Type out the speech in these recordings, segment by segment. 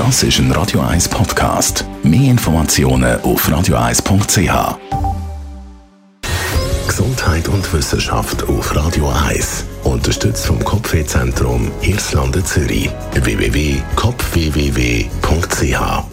Das ist ein Radio 1 Podcast. Mehr Informationen auf radio1.ch. Gesundheit und Wissenschaft auf Radio 1. Unterstützt vom Kopfwehzentrum Irlande Zürich. www.kopfwww.ch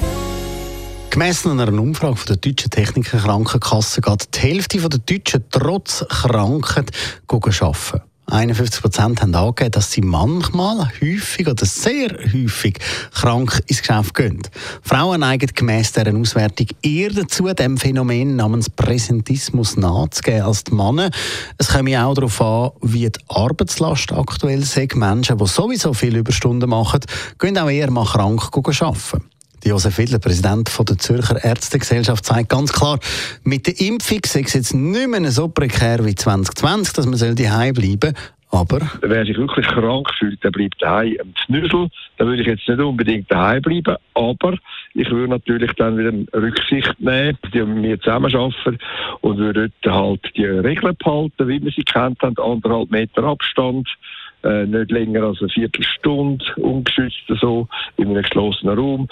Gemessen an einer Umfrage von der Deutschen Techniker Krankenkasse geht die Hälfte der Deutschen trotz Krankheit arbeiten. 51 Prozent haben angegeben, dass sie manchmal, häufig oder sehr häufig krank ins Geschäft gehen. Frauen neigen gemäss dieser Auswertung eher dazu, dem Phänomen namens Präsentismus nachzugeben als die Männer. Es kommt auch darauf an, wie die Arbeitslast aktuell ist. Menschen, die sowieso viele Überstunden machen, gehen auch eher mal krank arbeiten. Josef Widler, Präsident der Zürcher Ärztegesellschaft, sagt ganz klar, mit der Impfung sei es jetzt nicht mehr so prekär wie 2020, dass man daheim bleiben soll. Aber wer sich wirklich krank fühlt, der bleibt daheim am Knüssel. Da würde ich jetzt nicht unbedingt daheim bleiben, aber ich würde natürlich dann wieder Rücksicht nehmen, die mit mir zusammenarbeiten und würde halt die Regeln behalten, wie wir sie kennt haben, anderthalb Meter Abstand, äh, nicht länger als eine Viertelstunde, ungeschützt so, in einem geschlossenen Raum.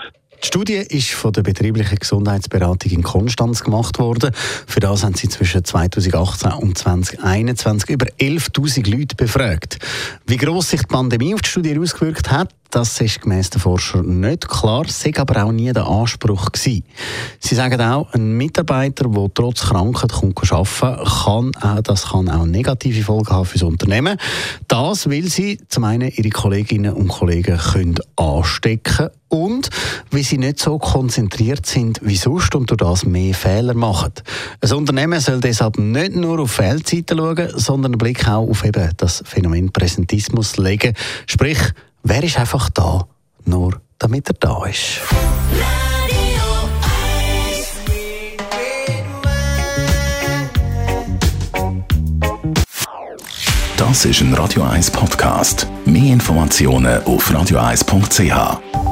Die Studie ist von der betrieblichen Gesundheitsberatung in Konstanz gemacht worden. Für das haben sie zwischen 2018 und 2021 über 11.000 Leute befragt. Wie gross sich die Pandemie auf die Studie ausgewirkt hat, das ist gemäss den Forscher nicht klar, sei aber auch nie der Anspruch gewesen. Sie sagen auch, ein Mitarbeiter, der trotz Krankheit kommt arbeiten kann, auch, das kann auch negative Folgen haben für das Unternehmen. Das, weil sie zum einen ihre Kolleginnen und Kollegen können anstecken und weil sie nicht so konzentriert sind wie sonst und durch das mehr Fehler machen. Ein Unternehmen soll deshalb nicht nur auf Fehlzeiten schauen, sondern einen Blick auch auf eben das Phänomen Präsentismus legen. Sprich, Wer ist einfach da, nur damit er da ist? Das ist ein Radio 1 Podcast. Mehr Informationen auf radio1.ch.